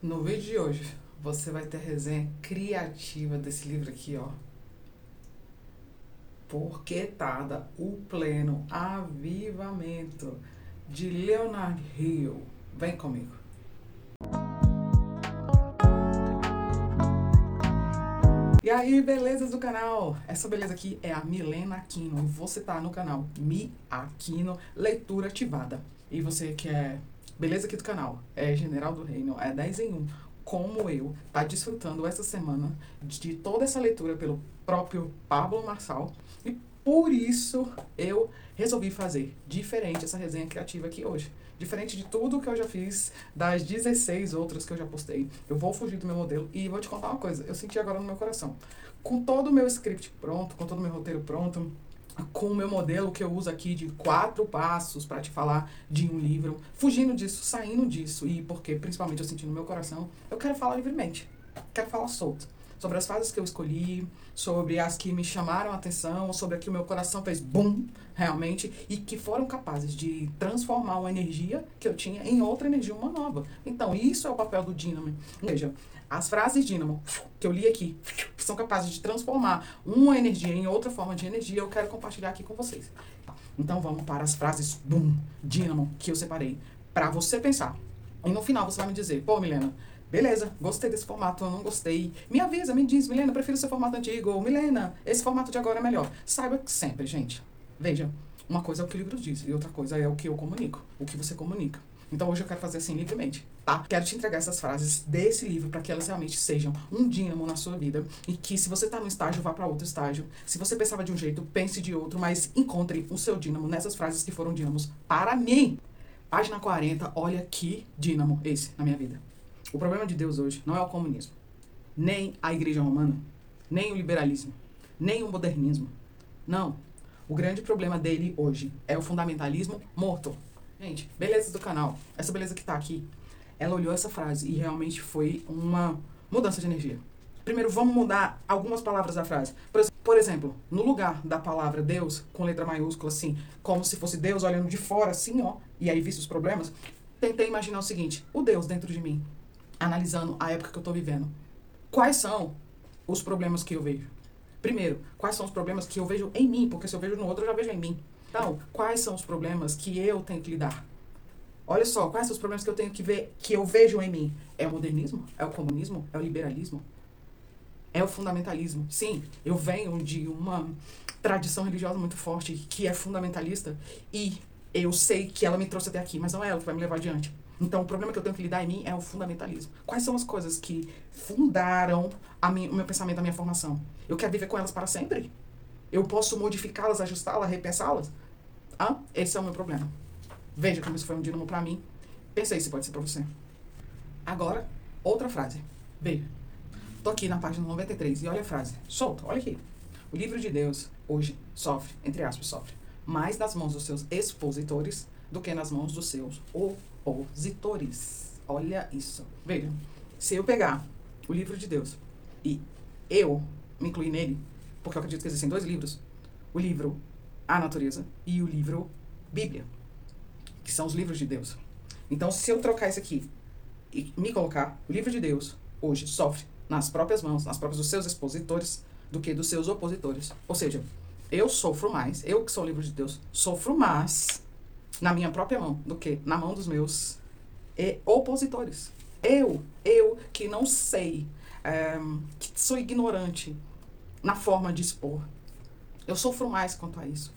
No vídeo de hoje, você vai ter resenha criativa desse livro aqui, ó. Porquetada, o pleno avivamento de Leonard Hill. Vem comigo. E aí, belezas do canal? Essa beleza aqui é a Milena Aquino e você tá no canal Mi Aquino Leitura Ativada. E você que é beleza aqui do canal, é General do Reino, é 10 em 1, como eu, tá desfrutando essa semana de toda essa leitura pelo próprio Pablo Marçal. E por isso eu resolvi fazer diferente essa resenha criativa aqui hoje. Diferente de tudo que eu já fiz, das 16 outras que eu já postei. Eu vou fugir do meu modelo e vou te contar uma coisa. Eu senti agora no meu coração. Com todo o meu script pronto, com todo o meu roteiro pronto, com o meu modelo que eu uso aqui de quatro passos para te falar de um livro, fugindo disso, saindo disso, e porque principalmente eu senti no meu coração, eu quero falar livremente, quero falar solto. Sobre as fases que eu escolhi, sobre as que me chamaram a atenção, sobre a que o meu coração fez bum, realmente, e que foram capazes de transformar uma energia que eu tinha em outra energia, uma nova. Então, isso é o papel do dínamo. Veja, as frases dínamo que eu li aqui, que são capazes de transformar uma energia em outra forma de energia, eu quero compartilhar aqui com vocês. Então vamos para as frases boom, dínamo, que eu separei para você pensar. E no final você vai me dizer, pô, Milena, beleza, gostei desse formato, eu não gostei. Me avisa, me diz, Milena, prefiro esse formato antigo, ou Milena, esse formato de agora é melhor. Saiba que sempre, gente, veja, uma coisa é o que o livro diz e outra coisa é o que eu comunico, o que você comunica. Então hoje eu quero fazer assim livremente, tá? Quero te entregar essas frases desse livro para que elas realmente sejam um dínamo na sua vida e que se você tá num estágio, vá para outro estágio. Se você pensava de um jeito, pense de outro, mas encontre o seu dínamo nessas frases que foram dínamos para mim. Página 40, olha que dínamo esse na minha vida. O problema de Deus hoje não é o comunismo, nem a igreja romana, nem o liberalismo, nem o modernismo. Não. O grande problema dele hoje é o fundamentalismo morto. Gente, beleza do canal. Essa beleza que tá aqui. Ela olhou essa frase e realmente foi uma mudança de energia. Primeiro, vamos mudar algumas palavras da frase. Por exemplo, no lugar da palavra Deus, com letra maiúscula, assim, como se fosse Deus olhando de fora, assim, ó, e aí visto os problemas, tentei imaginar o seguinte: o Deus dentro de mim, analisando a época que eu tô vivendo. Quais são os problemas que eu vejo? Primeiro, quais são os problemas que eu vejo em mim? Porque se eu vejo no outro, eu já vejo em mim. Então, quais são os problemas que eu tenho que lidar? Olha só, quais são os problemas que eu tenho que ver, que eu vejo em mim? É o modernismo? É o comunismo? É o liberalismo? É o fundamentalismo? Sim, eu venho de uma tradição religiosa muito forte que é fundamentalista e eu sei que ela me trouxe até aqui, mas não é ela que vai me levar adiante. Então, o problema que eu tenho que lidar em mim é o fundamentalismo. Quais são as coisas que fundaram minha, o meu pensamento, a minha formação? Eu quero viver com elas para sempre? Eu posso modificá-las, ajustá-las, repensá-las? Ah, esse é o meu problema. Veja como isso foi um dínamo para mim. Pensei se pode ser para você. Agora, outra frase. Veja. Tô aqui na página 93 e olha a frase. Solta, olha aqui. O livro de Deus hoje sofre, entre aspas, sofre, mais nas mãos dos seus expositores do que nas mãos dos seus opositores. Olha isso. Veja, se eu pegar o livro de Deus e eu me incluir nele, porque eu acredito que existem dois livros: o livro A Natureza e o livro Bíblia, que são os livros de Deus. Então, se eu trocar isso aqui e me colocar, o livro de Deus hoje sofre nas próprias mãos, nas próprias dos seus expositores, do que dos seus opositores. Ou seja, eu sofro mais, eu que sou livro de Deus, sofro mais na minha própria mão do que na mão dos meus opositores. Eu, eu que não sei, é, que sou ignorante, na forma de expor. Eu sofro mais quanto a isso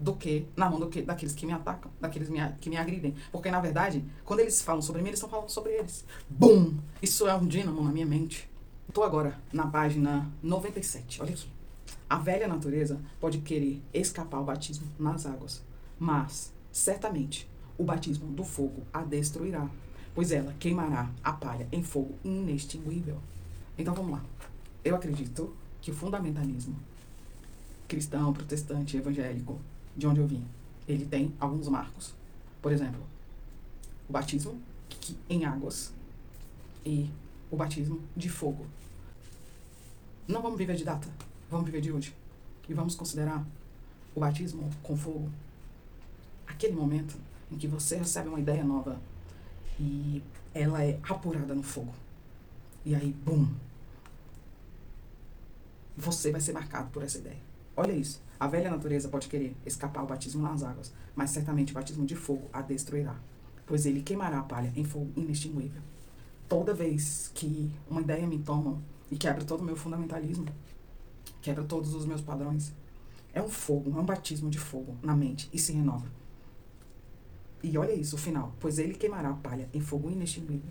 do que na mão do que, daqueles que me atacam, daqueles me, que me agridem. Porque, na verdade, quando eles falam sobre mim, eles estão falando sobre eles. Bum! Isso é um dínamo na minha mente. Estou agora na página 97. Olha aqui. A velha natureza pode querer escapar ao batismo nas águas, mas, certamente, o batismo do fogo a destruirá, pois ela queimará a palha em fogo inextinguível. Então vamos lá. Eu acredito que o fundamentalismo cristão, protestante, evangélico, de onde eu vim, ele tem alguns marcos. Por exemplo, o batismo em águas e o batismo de fogo. Não vamos viver de data, vamos viver de hoje. E vamos considerar o batismo com fogo aquele momento em que você recebe uma ideia nova E ela é apurada no fogo. E aí, bum! Você vai ser marcado por essa ideia. Olha isso. A velha natureza pode querer escapar ao batismo nas águas, mas certamente o batismo de fogo a destruirá, pois ele queimará a palha em fogo inextinguível. Toda vez que uma ideia me toma e quebra todo o meu fundamentalismo, quebra todos os meus padrões, é um fogo, é um batismo de fogo na mente e se renova. E olha isso, o final. Pois ele queimará a palha em fogo inextinguível.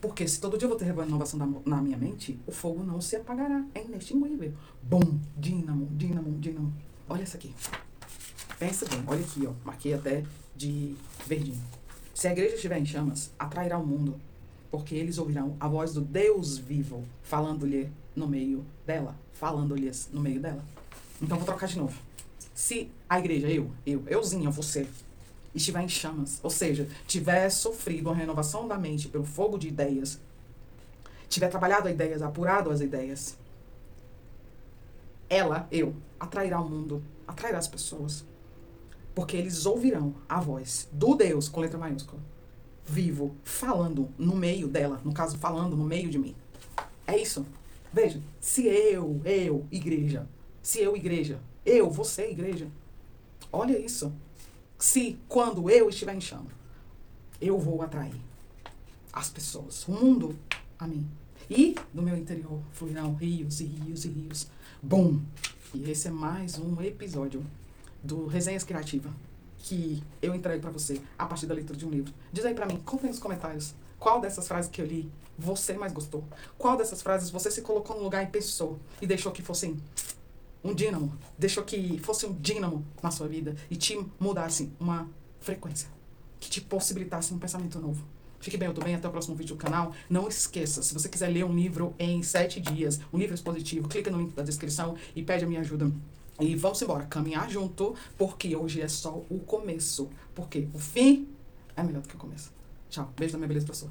Porque se todo dia eu vou ter renovação na minha mente, o fogo não se apagará. É inextinguível. Bom, dínamo, dínamo, dínamo. Olha isso aqui. Pensa bem, olha aqui, ó. Marquei até de verdinho. Se a igreja estiver em chamas, atrairá o mundo, porque eles ouvirão a voz do Deus vivo falando-lhe no meio dela, falando-lhes no meio dela. Então vou trocar de novo. Se a igreja, eu, eu, euzinha, você, estiver em chamas, ou seja, tiver sofrido uma renovação da mente pelo fogo de ideias, tiver trabalhado as ideias, apurado as ideias, ela, eu, atrairá o mundo, atrairá as pessoas. Porque eles ouvirão a voz do Deus, com letra maiúscula, vivo, falando no meio dela, no caso, falando no meio de mim. É isso. Veja, se eu, eu, igreja, se eu, igreja, eu, você, igreja, olha isso se quando eu estiver em chama, eu vou atrair as pessoas, o mundo a mim. E do meu interior fluirão rios e rios e rios. Bom! E esse é mais um episódio do Resenhas Criativa que eu entrego para você a partir da leitura de um livro. Diz aí para mim, conta nos comentários qual dessas frases que eu li você mais gostou. Qual dessas frases você se colocou no lugar e pensou e deixou que fossem um dínamo, deixou que fosse um dínamo na sua vida e te mudasse uma frequência, que te possibilitasse um pensamento novo. Fique bem, eu tô bem, até o próximo vídeo do canal. Não esqueça, se você quiser ler um livro em sete dias, um livro expositivo, clica no link da descrição e pede a minha ajuda. E vamos embora, caminhar junto, porque hoje é só o começo. Porque o fim é melhor do que o começo. Tchau, beijo da minha beleza, professor.